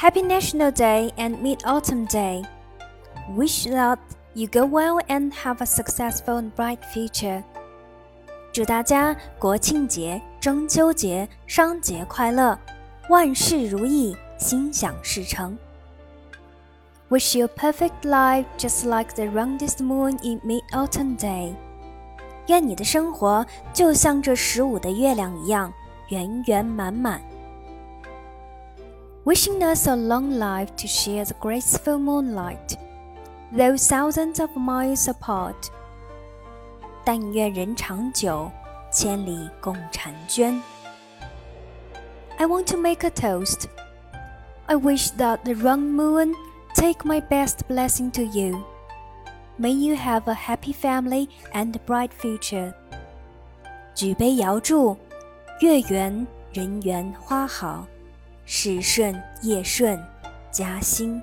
Happy National Day and Mid Autumn Day. Wish that you go well and have a successful and bright future. 祝大家国庆节、中秋节、双节快乐，万事如意，心想事成。Wish you a perfect life just like the roundest moon in mid-autumn day。愿你的生活就像这十五的月亮一样，圆圆满满。Wishing us a long life to share the graceful moonlight, though thousands of miles apart. 但愿人长久，千里共婵娟。I want to make a toast. I wish that the round moon take my best blessing to you. May you have a happy family and a bright future. 举杯遥祝，月圆人圆花好， 时顺业顺，家兴。